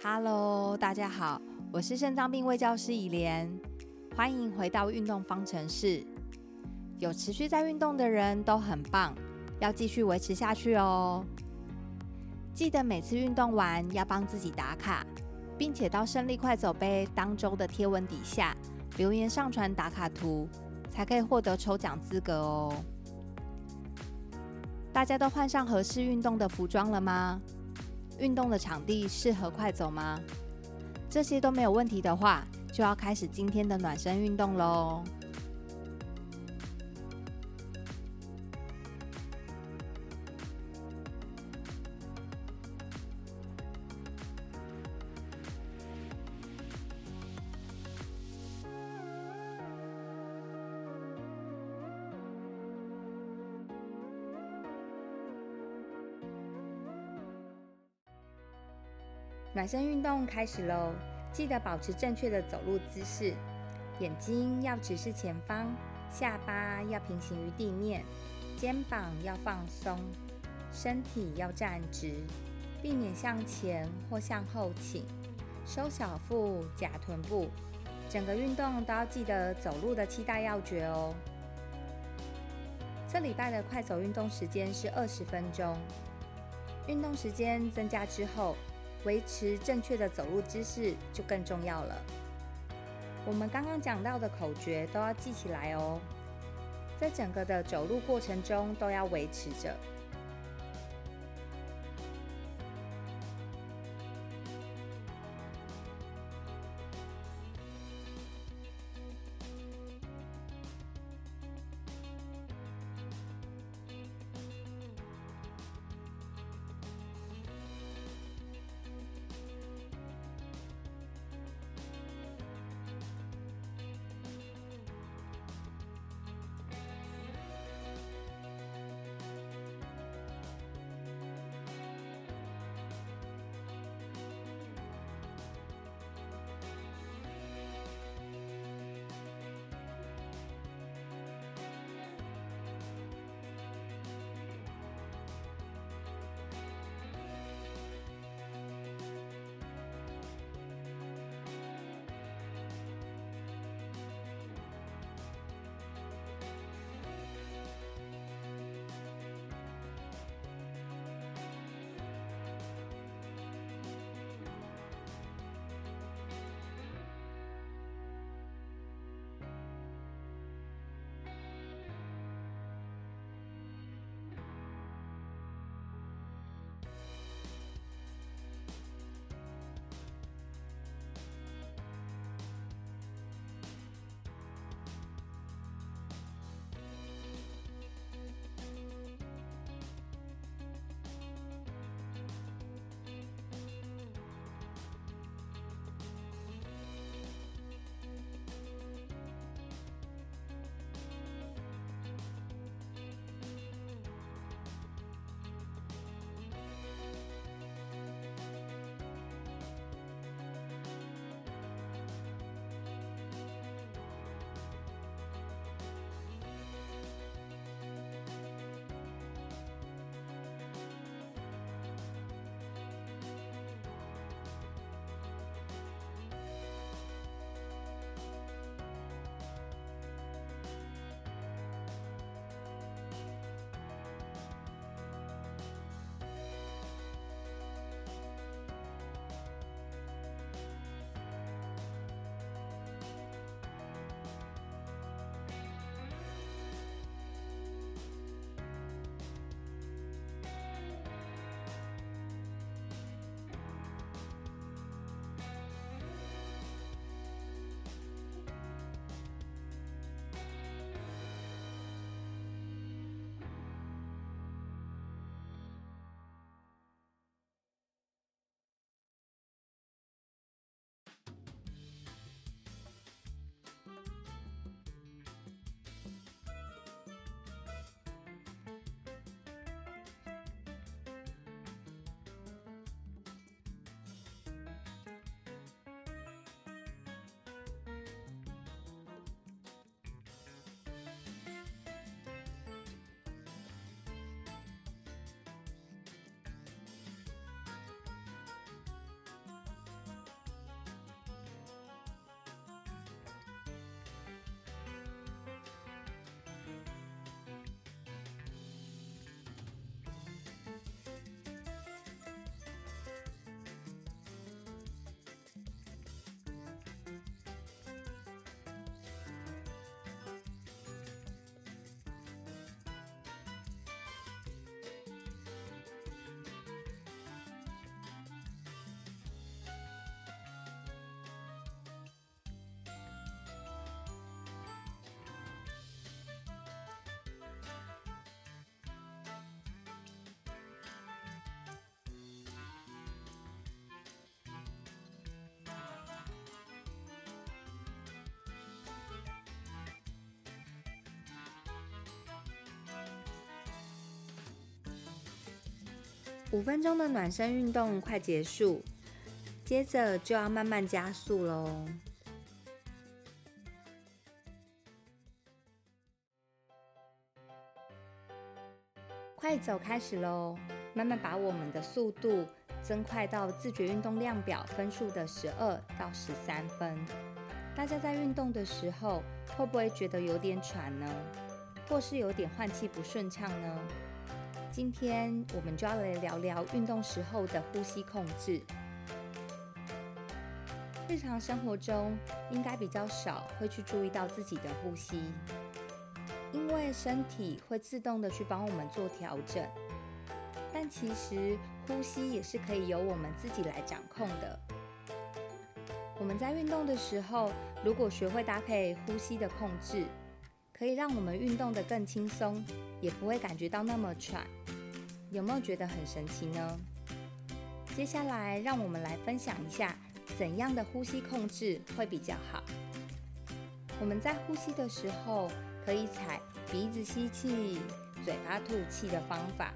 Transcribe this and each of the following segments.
Hello，大家好，我是肾脏病卫教师以莲，欢迎回到运动方程式。有持续在运动的人都很棒，要继续维持下去哦。记得每次运动完要帮自己打卡，并且到胜利快走杯当周的贴文底下留言上传打卡图，才可以获得抽奖资格哦。大家都换上合适运动的服装了吗？运动的场地适合快走吗？这些都没有问题的话，就要开始今天的暖身运动喽。暖身运动开始喽！记得保持正确的走路姿势，眼睛要直视前方，下巴要平行于地面，肩膀要放松，身体要站直，避免向前或向后倾，收小腹，夹臀部。整个运动都要记得走路的七大要诀哦。这礼拜的快走运动时间是二十分钟，运动时间增加之后。维持正确的走路姿势就更重要了。我们刚刚讲到的口诀都要记起来哦，在整个的走路过程中都要维持着。五分钟的暖身运动快结束，接着就要慢慢加速喽。快走开始喽！慢慢把我们的速度增快到自觉运动量表分数的十二到十三分。大家在运动的时候，会不会觉得有点喘呢？或是有点换气不顺畅呢？今天我们就要来聊聊运动时候的呼吸控制。日常生活中应该比较少会去注意到自己的呼吸。因为身体会自动的去帮我们做调整，但其实呼吸也是可以由我们自己来掌控的。我们在运动的时候，如果学会搭配呼吸的控制，可以让我们运动的更轻松，也不会感觉到那么喘。有没有觉得很神奇呢？接下来让我们来分享一下怎样的呼吸控制会比较好。我们在呼吸的时候。可以采鼻子吸气、嘴巴吐气的方法，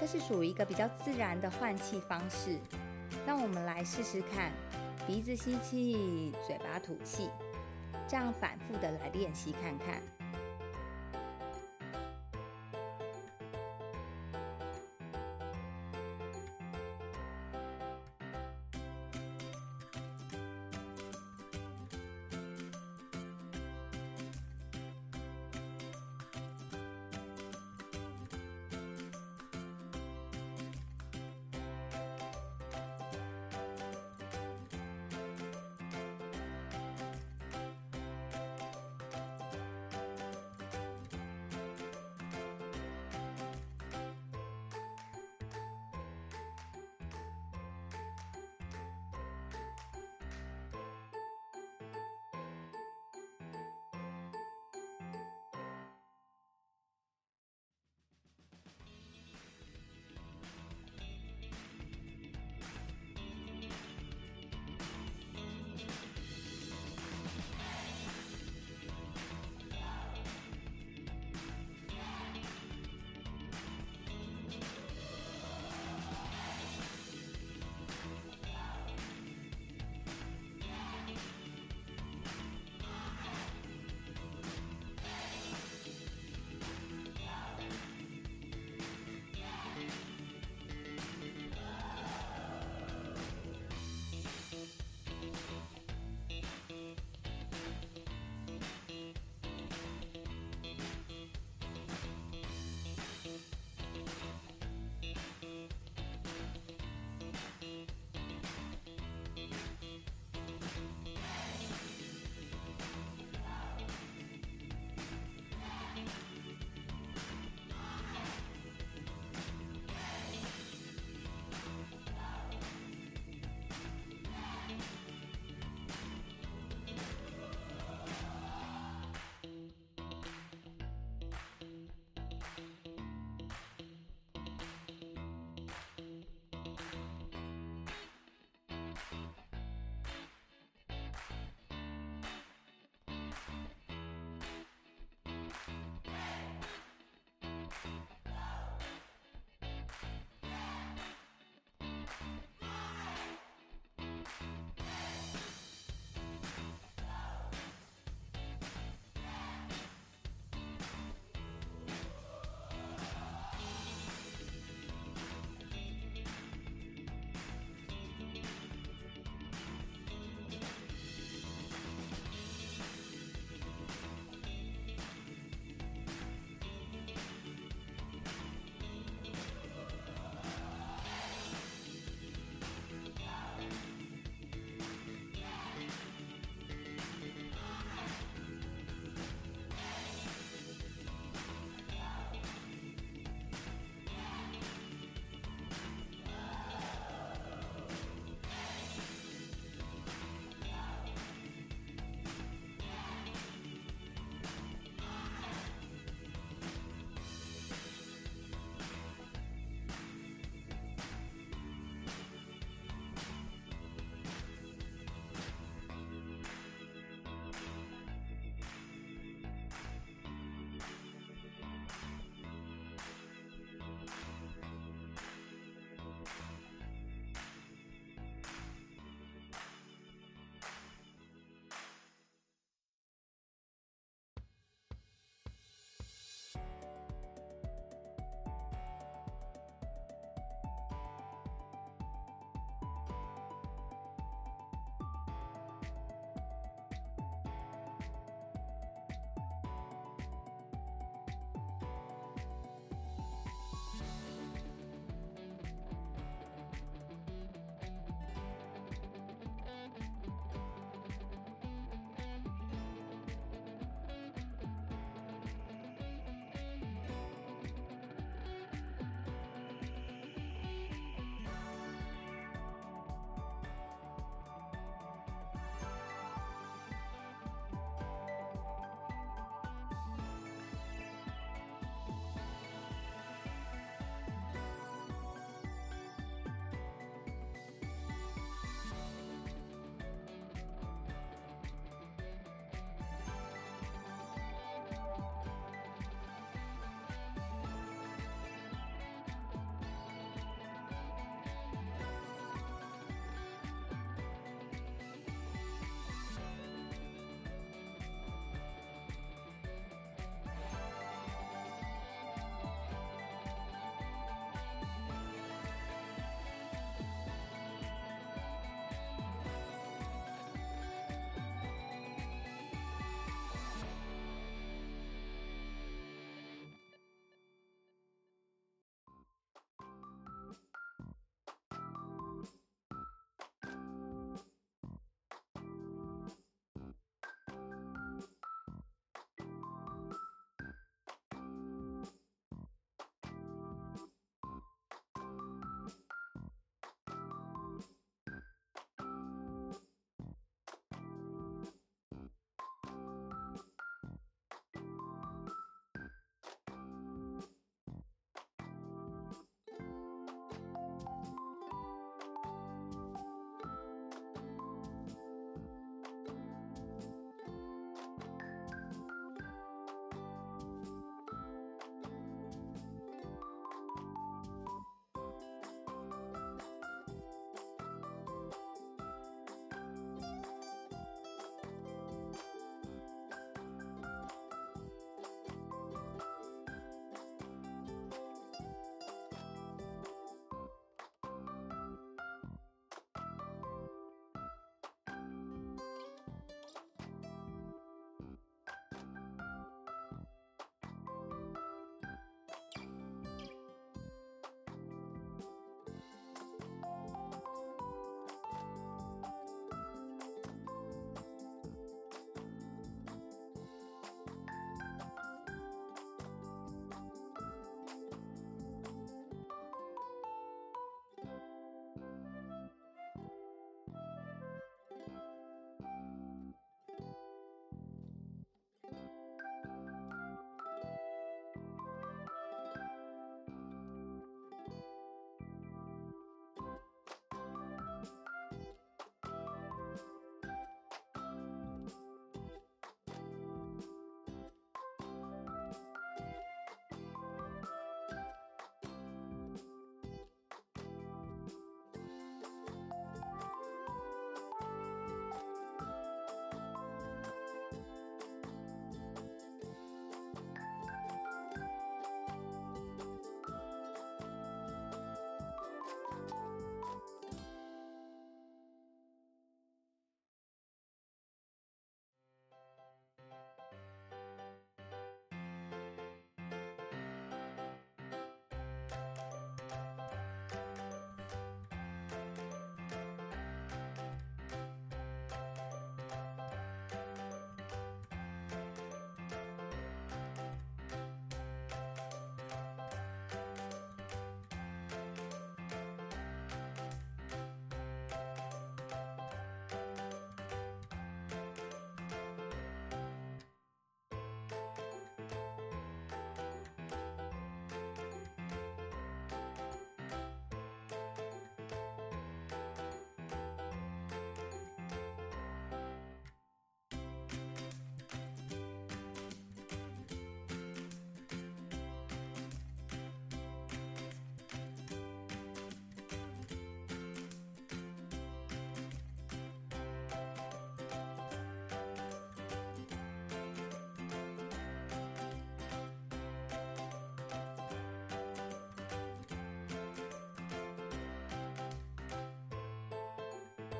这是属于一个比较自然的换气方式。让我们来试试看，鼻子吸气、嘴巴吐气，这样反复的来练习看看。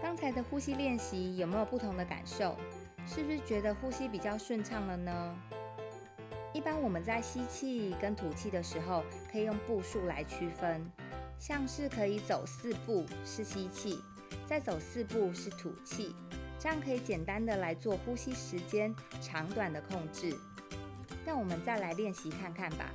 刚才的呼吸练习有没有不同的感受？是不是觉得呼吸比较顺畅了呢？一般我们在吸气跟吐气的时候，可以用步数来区分，像是可以走四步是吸气，再走四步是吐气，这样可以简单的来做呼吸时间长短的控制。那我们再来练习看看吧。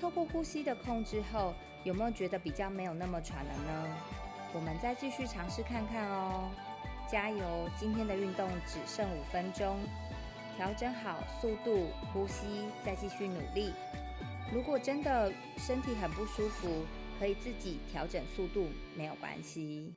透过呼吸的控制后，有没有觉得比较没有那么喘了呢？我们再继续尝试看看哦。加油！今天的运动只剩五分钟，调整好速度、呼吸，再继续努力。如果真的身体很不舒服，可以自己调整速度，没有关系。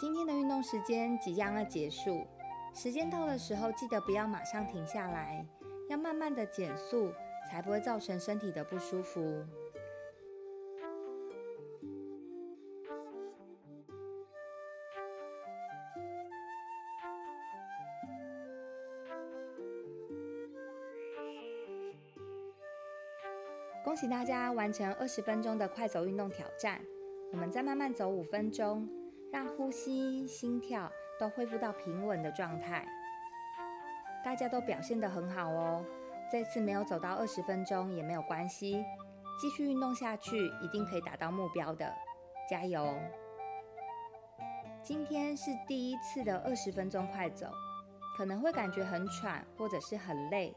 今天的运动时间即将要结束，时间到的时候，记得不要马上停下来，要慢慢的减速，才不会造成身体的不舒服。恭喜大家完成二十分钟的快走运动挑战！我们再慢慢走五分钟，让呼吸、心跳都恢复到平稳的状态。大家都表现得很好哦，这次没有走到二十分钟也没有关系，继续运动下去一定可以达到目标的，加油！今天是第一次的二十分钟快走，可能会感觉很喘或者是很累。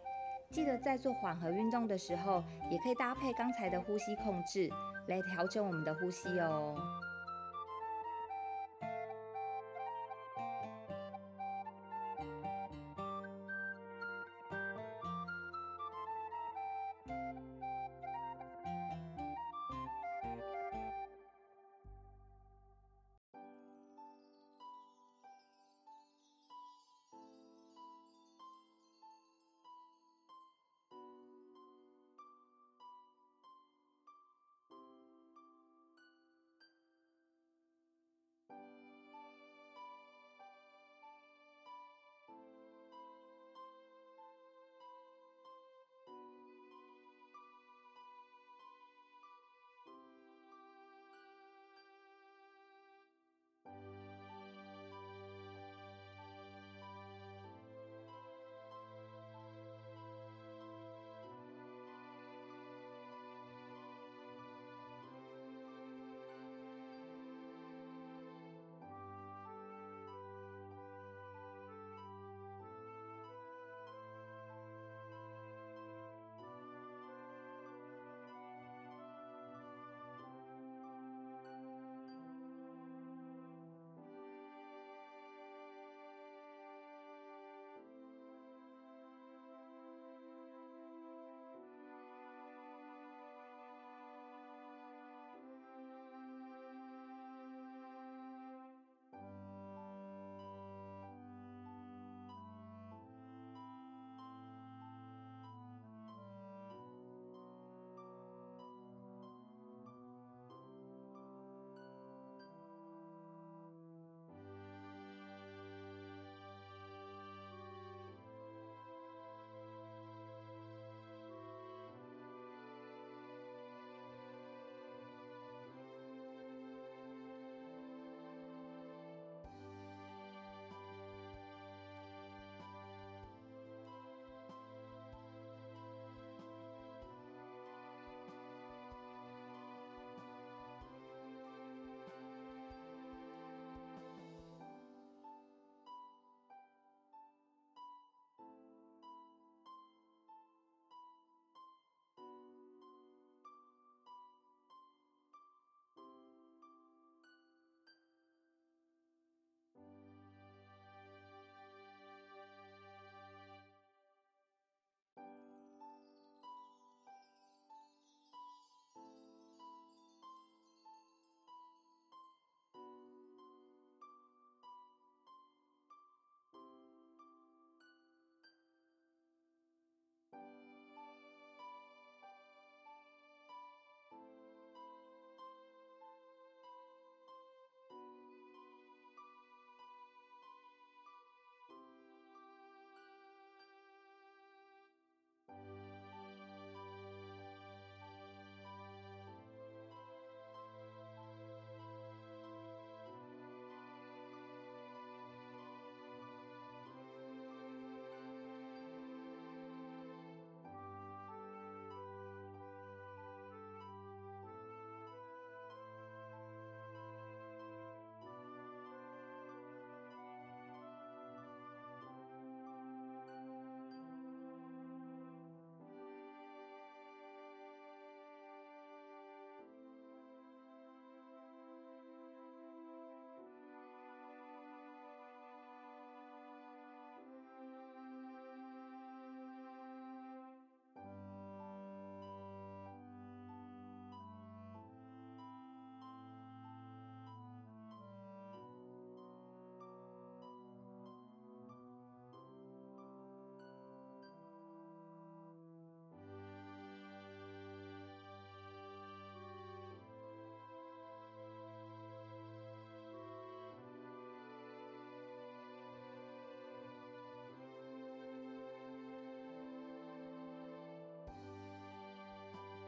记得在做缓和运动的时候，也可以搭配刚才的呼吸控制来调整我们的呼吸哦。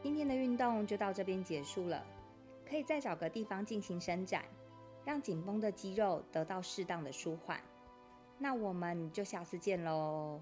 今天的运动就到这边结束了，可以再找个地方进行伸展，让紧绷的肌肉得到适当的舒缓。那我们就下次见喽。